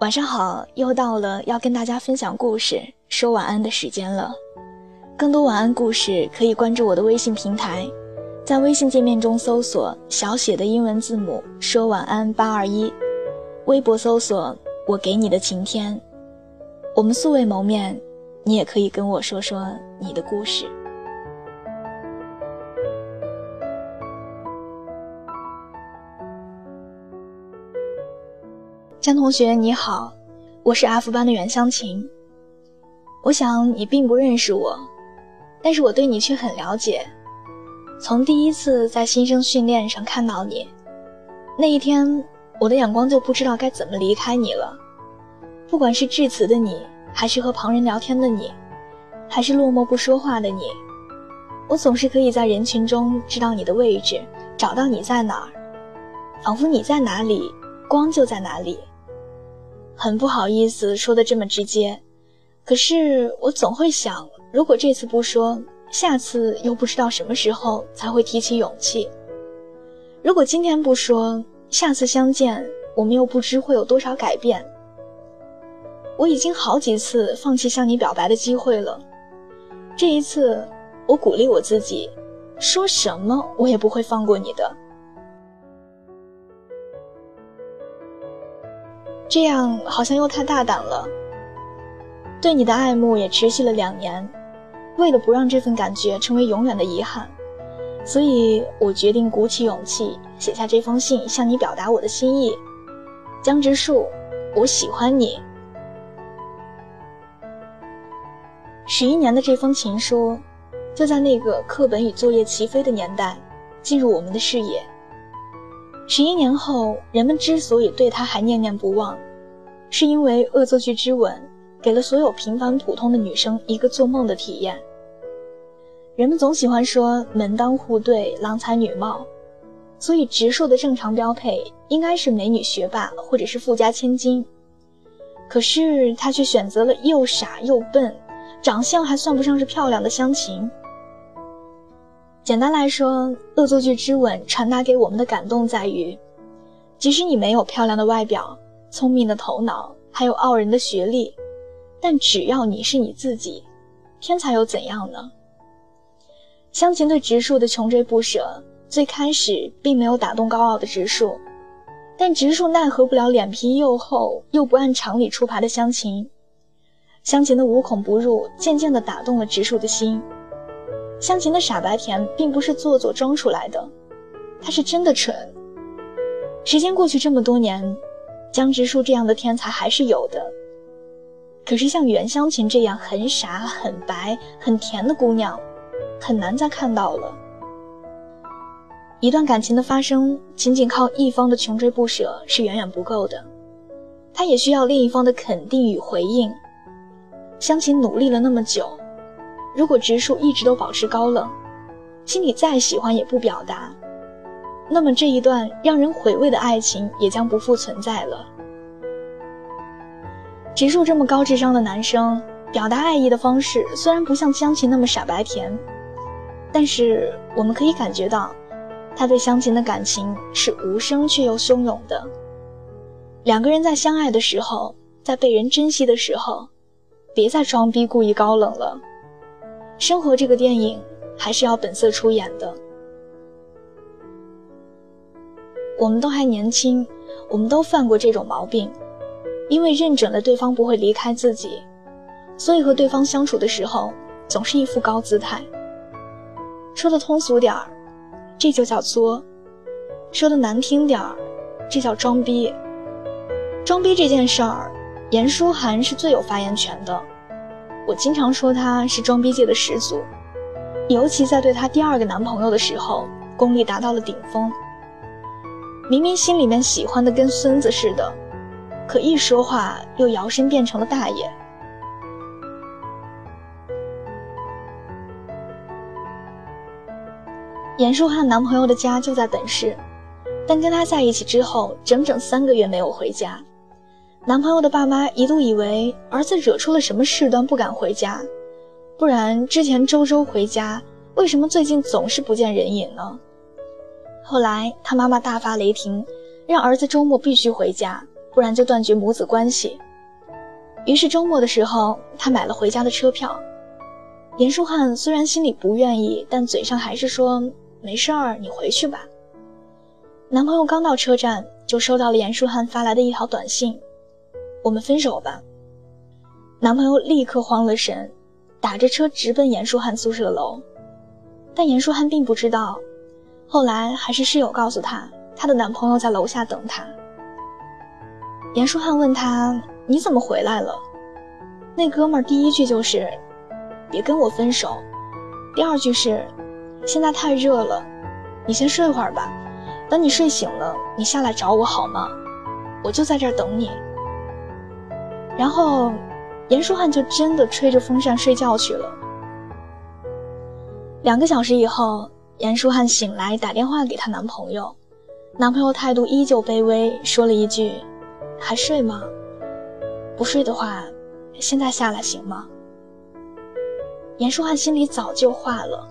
晚上好，又到了要跟大家分享故事、说晚安的时间了。更多晚安故事可以关注我的微信平台，在微信界面中搜索小写的英文字母“说晚安八二一”，微博搜索“我给你的晴天”。我们素未谋面，你也可以跟我说说你的故事。江同学你好，我是 F 班的袁湘琴。我想你并不认识我，但是我对你却很了解。从第一次在新生训练上看到你，那一天我的眼光就不知道该怎么离开你了。不管是致辞的你，还是和旁人聊天的你，还是落寞不说话的你，我总是可以在人群中知道你的位置，找到你在哪儿，仿佛你在哪里，光就在哪里。很不好意思说的这么直接，可是我总会想，如果这次不说，下次又不知道什么时候才会提起勇气；如果今天不说，下次相见我们又不知会有多少改变。我已经好几次放弃向你表白的机会了，这一次我鼓励我自己，说什么我也不会放过你的。这样好像又太大胆了。对你的爱慕也持续了两年，为了不让这份感觉成为永远的遗憾，所以我决定鼓起勇气写下这封信，向你表达我的心意。江直树，我喜欢你。十一年的这封情书，就在那个课本与作业齐飞的年代，进入我们的视野。十一年后，人们之所以对他还念念不忘，是因为《恶作剧之吻》给了所有平凡普通的女生一个做梦的体验。人们总喜欢说门当户对、郎才女貌，所以植树的正常标配应该是美女学霸或者是富家千金。可是他却选择了又傻又笨，长相还算不上是漂亮的湘琴。简单来说，《恶作剧之吻》传达给我们的感动在于，即使你没有漂亮的外表、聪明的头脑，还有傲人的学历，但只要你是你自己，天才又怎样呢？湘琴对植树的穷追不舍，最开始并没有打动高傲的植树，但植树奈何不了脸皮又厚又不按常理出牌的湘琴，湘琴的无孔不入，渐渐地打动了植树的心。湘琴的傻白甜并不是做作装出来的，她是真的蠢。时间过去这么多年，江直树这样的天才还是有的，可是像袁湘琴这样很傻、很白、很甜的姑娘，很难再看到了。一段感情的发生，仅仅靠一方的穷追不舍是远远不够的，他也需要另一方的肯定与回应。湘琴努力了那么久。如果植树一直都保持高冷，心里再喜欢也不表达，那么这一段让人回味的爱情也将不复存在了。植树这么高智商的男生，表达爱意的方式虽然不像湘琴那么傻白甜，但是我们可以感觉到，他对湘琴的感情是无声却又汹涌的。两个人在相爱的时候，在被人珍惜的时候，别再装逼故意高冷了。生活这个电影还是要本色出演的。我们都还年轻，我们都犯过这种毛病，因为认准了对方不会离开自己，所以和对方相处的时候总是一副高姿态。说的通俗点儿，这就叫作；说的难听点儿，这叫装逼。装逼这件事儿，严书涵是最有发言权的。我经常说她是装逼界的始祖，尤其在对她第二个男朋友的时候，功力达到了顶峰。明明心里面喜欢的跟孙子似的，可一说话又摇身变成了大爷。严书涵男朋友的家就在本市，但跟他在一起之后，整整三个月没有回家。男朋友的爸妈一度以为儿子惹出了什么事端不敢回家，不然之前周周回家，为什么最近总是不见人影呢？后来他妈妈大发雷霆，让儿子周末必须回家，不然就断绝母子关系。于是周末的时候，他买了回家的车票。严书汉虽然心里不愿意，但嘴上还是说：“没事儿，你回去吧。”男朋友刚到车站，就收到了严书汉发来的一条短信：“我们分手吧。”男朋友立刻慌了神，打着车直奔严书汉宿舍楼。但严书汉并不知道，后来还是室友告诉他，她的男朋友在楼下等她。严书汉问他：“你怎么回来了？”那哥们儿第一句就是：“别跟我分手。”第二句是：“现在太热了，你先睡会儿吧。等你睡醒了，你下来找我好吗？我就在这儿等你。”然后，严书汉就真的吹着风扇睡觉去了。两个小时以后，严书汉醒来，打电话给她男朋友，男朋友态度依旧卑微，说了一句：“还睡吗？不睡的话，现在下来行吗？”严书汉心里早就化了，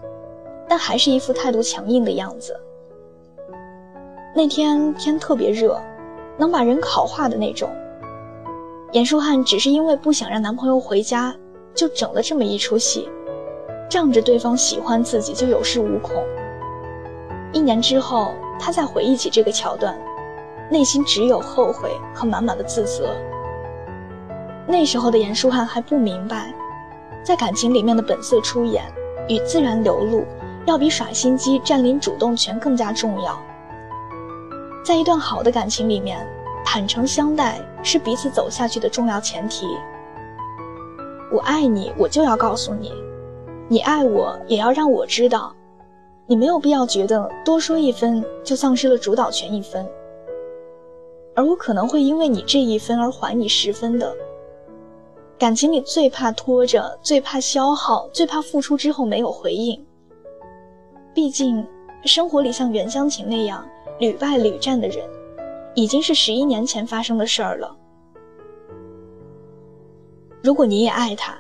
但还是一副态度强硬的样子。那天天特别热，能把人烤化的那种。严书汉只是因为不想让男朋友回家，就整了这么一出戏。仗着对方喜欢自己就有恃无恐。一年之后，他再回忆起这个桥段，内心只有后悔和满满的自责。那时候的严书汉还不明白，在感情里面的本色出演与自然流露，要比耍心机占领主动权更加重要。在一段好的感情里面，坦诚相待是彼此走下去的重要前提。我爱你，我就要告诉你。你爱我，也要让我知道。你没有必要觉得多说一分就丧失了主导权一分，而我可能会因为你这一分而还你十分的。感情里最怕拖着，最怕消耗，最怕付出之后没有回应。毕竟，生活里像袁湘琴那样屡败屡战的人，已经是十一年前发生的事儿了。如果你也爱他，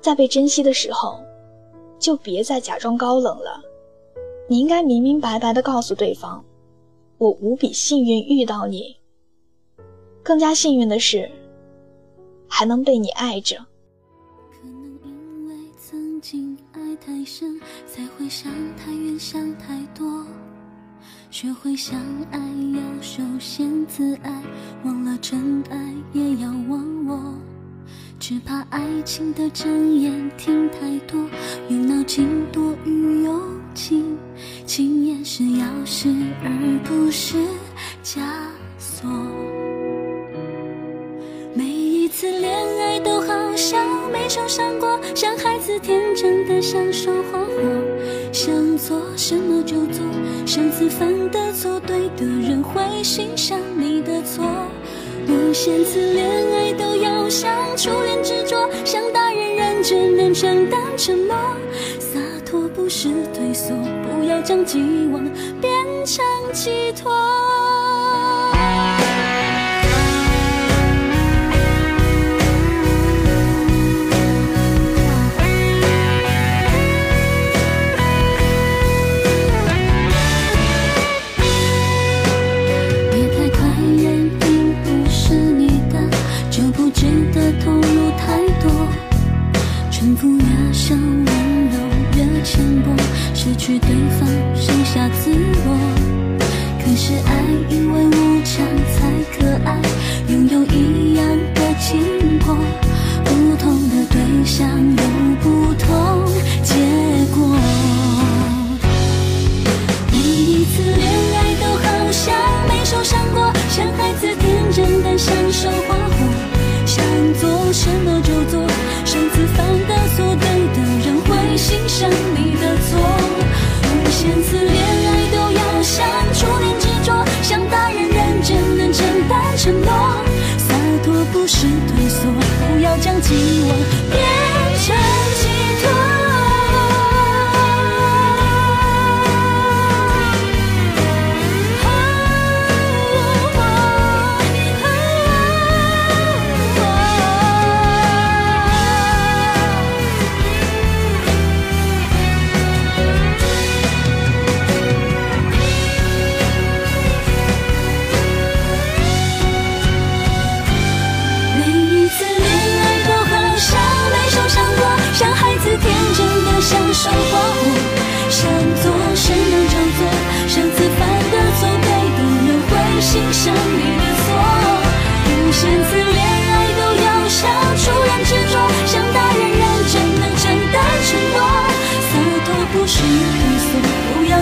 在被珍惜的时候。就别再假装高冷了，你应该明明白白的告诉对方，我无比幸运遇到你。更加幸运的是，还能被你爱着。可能因为曾经爱太深，才会想太远想太多。学会相爱要首先自爱，忘了真爱也要忘我。只怕爱情的真言听太多，用脑筋多于用情，情也是钥匙而不是枷锁。每一次恋爱都好像没受伤过，像孩子天真的享受花火，想做什么就做，上次犯的错，对的人会欣赏你的错。无限次恋爱都要像初恋执着，像大人认真能承担承诺，洒脱不是退缩，不要将寄望变成寄托。的温柔越浅薄，失去对方，剩下自我。可是爱因为无常才可爱，拥有一样的经过，不同的对象，有不同结果。每一次恋爱都好像没受伤过，像孩子天真地享受花火。想做什么就做，上次犯的错。今生你的错无限次恋爱都要像初恋执着像大人认真能承担承诺。洒脱不是退缩不要将寂寞变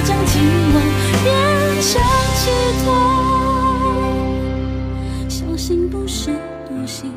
将寂寞变成寄托。相信不是多心，